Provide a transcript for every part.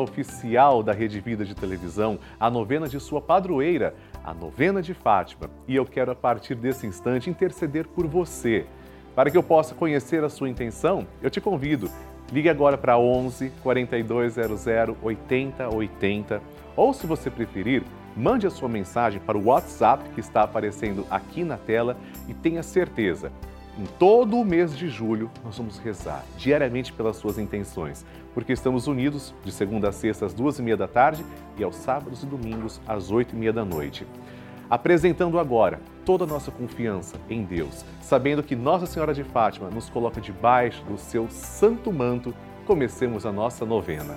oficial da Rede Vida de Televisão, a novena de sua padroeira, a novena de Fátima. E eu quero, a partir desse instante, interceder por você. Para que eu possa conhecer a sua intenção, eu te convido. Ligue agora para 11 4200 8080 ou, se você preferir, mande a sua mensagem para o WhatsApp que está aparecendo aqui na tela e tenha certeza em todo o mês de julho, nós vamos rezar diariamente pelas suas intenções, porque estamos unidos de segunda a sexta às duas e meia da tarde e aos sábados e domingos às oito e meia da noite. Apresentando agora toda a nossa confiança em Deus, sabendo que Nossa Senhora de Fátima nos coloca debaixo do seu santo manto, comecemos a nossa novena.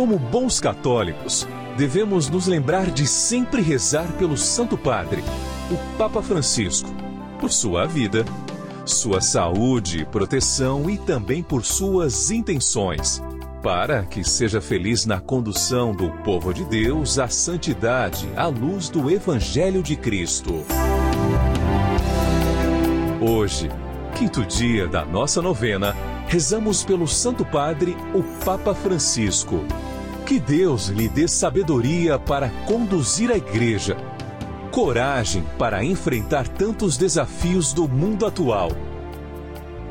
Como bons católicos, devemos nos lembrar de sempre rezar pelo Santo Padre, o Papa Francisco, por sua vida, sua saúde, proteção e também por suas intenções, para que seja feliz na condução do povo de Deus à santidade à luz do Evangelho de Cristo. Hoje, quinto dia da nossa novena, rezamos pelo Santo Padre, o Papa Francisco. Que Deus lhe dê sabedoria para conduzir a Igreja, coragem para enfrentar tantos desafios do mundo atual,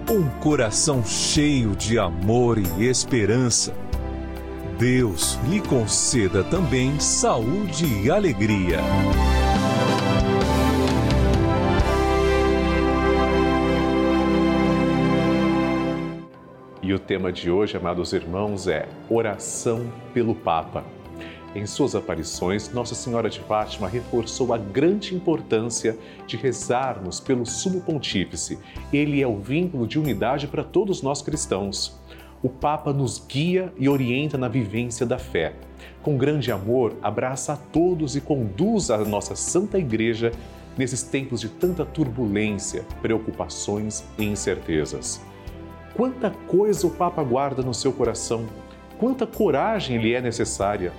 um coração cheio de amor e esperança. Deus lhe conceda também saúde e alegria. E o tema de hoje, amados irmãos, é Oração pelo Papa. Em suas aparições, Nossa Senhora de Fátima reforçou a grande importância de rezarmos pelo Sumo Pontífice. Ele é o vínculo de unidade para todos nós cristãos. O Papa nos guia e orienta na vivência da fé. Com grande amor, abraça a todos e conduz a nossa Santa Igreja nesses tempos de tanta turbulência, preocupações e incertezas. Quanta coisa o Papa guarda no seu coração, quanta coragem lhe é necessária.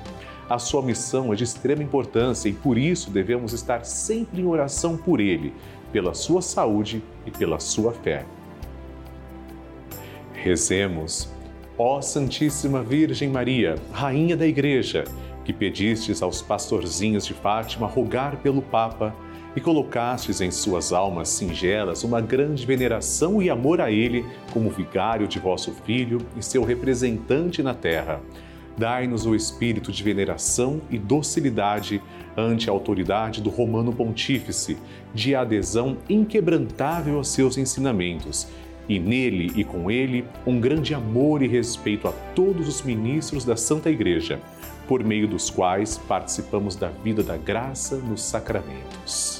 A sua missão é de extrema importância e por isso devemos estar sempre em oração por ele, pela sua saúde e pela sua fé. Rezemos, ó Santíssima Virgem Maria, Rainha da Igreja, que pedistes aos pastorzinhos de Fátima rogar pelo Papa e colocastes em suas almas singelas uma grande veneração e amor a Ele como vigário de vosso Filho e seu representante na terra. Dai-nos o espírito de veneração e docilidade ante a autoridade do Romano Pontífice, de adesão inquebrantável aos seus ensinamentos, e nele e com ele um grande amor e respeito a todos os ministros da Santa Igreja, por meio dos quais participamos da vida da graça nos sacramentos.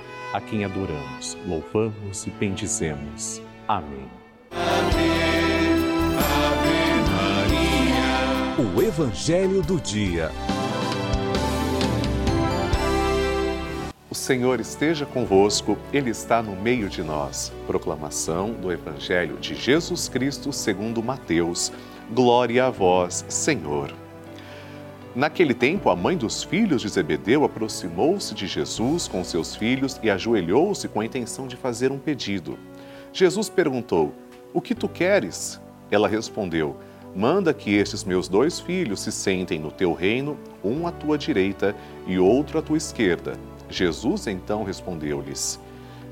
a quem adoramos, louvamos e bendizemos. Amém. Ave, Ave Maria. O Evangelho do Dia. O Senhor esteja convosco, Ele está no meio de nós. Proclamação do Evangelho de Jesus Cristo segundo Mateus. Glória a vós, Senhor. Naquele tempo, a mãe dos filhos de Zebedeu aproximou-se de Jesus com seus filhos e ajoelhou-se com a intenção de fazer um pedido. Jesus perguntou: O que tu queres? Ela respondeu: Manda que estes meus dois filhos se sentem no teu reino, um à tua direita e outro à tua esquerda. Jesus então respondeu-lhes: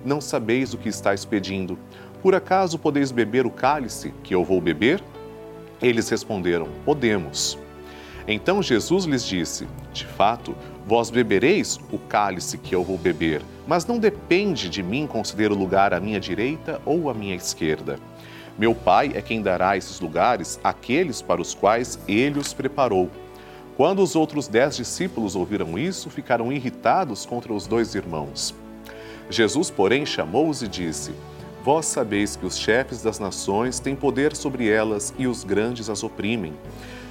Não sabeis o que estáis pedindo. Por acaso podeis beber o cálice que eu vou beber? Eles responderam: Podemos. Então Jesus lhes disse: De fato, vós bebereis o cálice que eu vou beber, mas não depende de mim conceder o lugar à minha direita ou à minha esquerda. Meu Pai é quem dará esses lugares àqueles para os quais ele os preparou. Quando os outros dez discípulos ouviram isso, ficaram irritados contra os dois irmãos. Jesus, porém, chamou-os e disse: Vós sabeis que os chefes das nações têm poder sobre elas e os grandes as oprimem.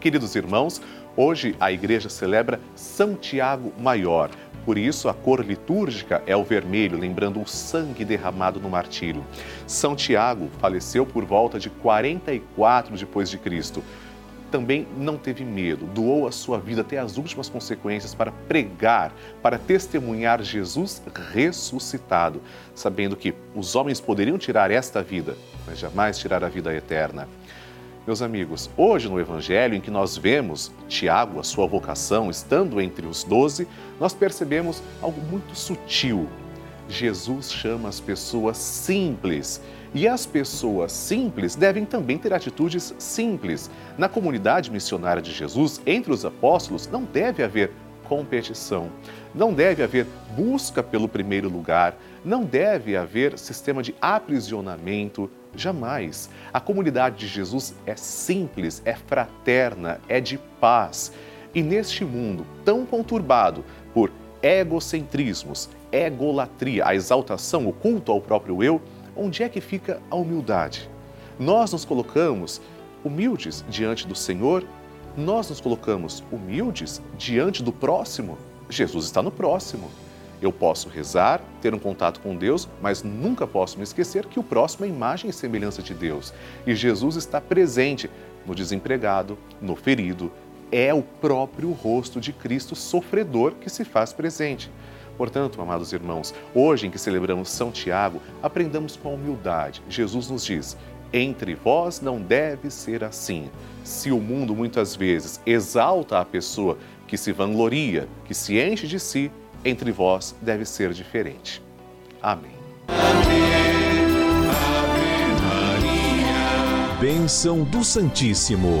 Queridos irmãos, hoje a igreja celebra São Tiago Maior. Por isso, a cor litúrgica é o vermelho, lembrando o sangue derramado no martírio. São Tiago faleceu por volta de 44 depois de Cristo também não teve medo, doou a sua vida até as últimas consequências para pregar, para testemunhar Jesus ressuscitado, sabendo que os homens poderiam tirar esta vida, mas jamais tirar a vida eterna. Meus amigos, hoje no Evangelho, em que nós vemos Tiago, a sua vocação, estando entre os doze, nós percebemos algo muito sutil. Jesus chama as pessoas simples e as pessoas simples devem também ter atitudes simples. Na comunidade missionária de Jesus, entre os apóstolos, não deve haver competição, não deve haver busca pelo primeiro lugar, não deve haver sistema de aprisionamento, jamais. A comunidade de Jesus é simples, é fraterna, é de paz. E neste mundo tão conturbado por egocentrismos, egolatria, a exaltação, o culto ao próprio eu, onde é que fica a humildade? Nós nos colocamos humildes diante do Senhor, nós nos colocamos humildes diante do próximo. Jesus está no próximo. Eu posso rezar, ter um contato com Deus, mas nunca posso me esquecer que o próximo é imagem e semelhança de Deus. E Jesus está presente no desempregado, no ferido. É o próprio rosto de Cristo sofredor que se faz presente. Portanto, amados irmãos, hoje em que celebramos São Tiago, aprendamos com humildade. Jesus nos diz: entre vós não deve ser assim. Se o mundo muitas vezes exalta a pessoa que se vangloria, que se enche de si, entre vós deve ser diferente. Amém. Ave, Ave Maria. Bênção do Santíssimo.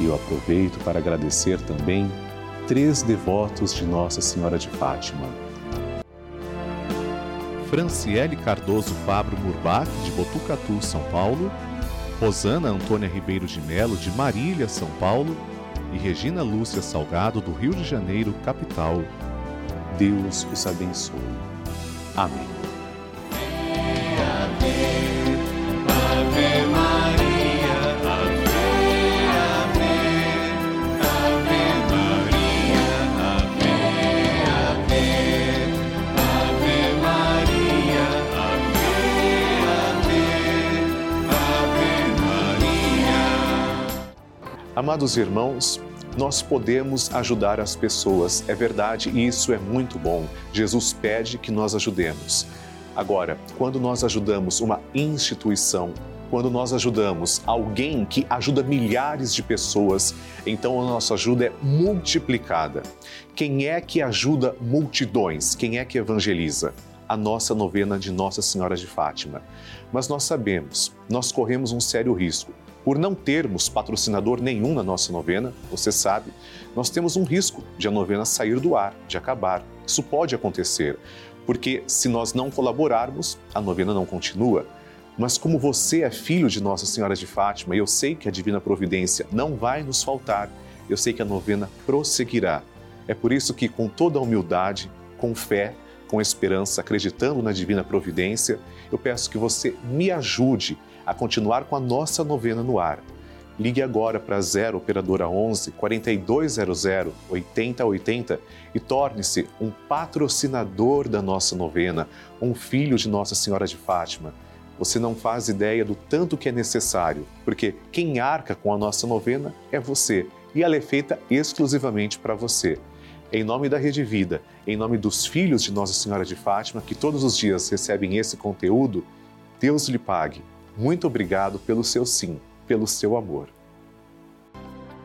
E eu aproveito para agradecer também três devotos de Nossa Senhora de Fátima. Franciele Cardoso Fabro Murbach, de Botucatu, São Paulo, Rosana Antônia Ribeiro de Melo, de Marília, São Paulo, e Regina Lúcia Salgado, do Rio de Janeiro, capital. Deus os abençoe. Amém. Amados irmãos, nós podemos ajudar as pessoas, é verdade, e isso é muito bom. Jesus pede que nós ajudemos. Agora, quando nós ajudamos uma instituição, quando nós ajudamos alguém que ajuda milhares de pessoas, então a nossa ajuda é multiplicada. Quem é que ajuda multidões? Quem é que evangeliza? A nossa novena de Nossa Senhora de Fátima. Mas nós sabemos, nós corremos um sério risco. Por não termos patrocinador nenhum na nossa novena, você sabe, nós temos um risco de a novena sair do ar, de acabar. Isso pode acontecer, porque se nós não colaborarmos, a novena não continua. Mas como você é filho de Nossa Senhora de Fátima, e eu sei que a divina providência não vai nos faltar, eu sei que a novena prosseguirá. É por isso que, com toda a humildade, com fé, com esperança, acreditando na divina providência, eu peço que você me ajude a continuar com a nossa novena no ar. Ligue agora para 0 operadora 11 4200 8080 e torne-se um patrocinador da nossa novena, um filho de Nossa Senhora de Fátima. Você não faz ideia do tanto que é necessário, porque quem arca com a nossa novena é você e ela é feita exclusivamente para você. Em nome da Rede Vida, em nome dos filhos de Nossa Senhora de Fátima, que todos os dias recebem esse conteúdo, Deus lhe pague. Muito obrigado pelo seu sim, pelo seu amor.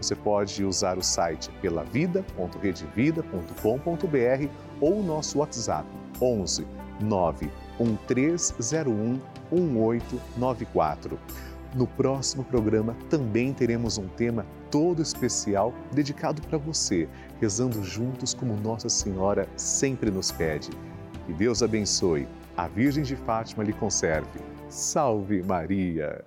Você pode usar o site pelavida.redevida.com.br ou o nosso WhatsApp 11 9 1301 1894. No próximo programa também teremos um tema todo especial dedicado para você, rezando juntos como Nossa Senhora sempre nos pede. Que Deus abençoe a Virgem de Fátima lhe conserve. Salve Maria!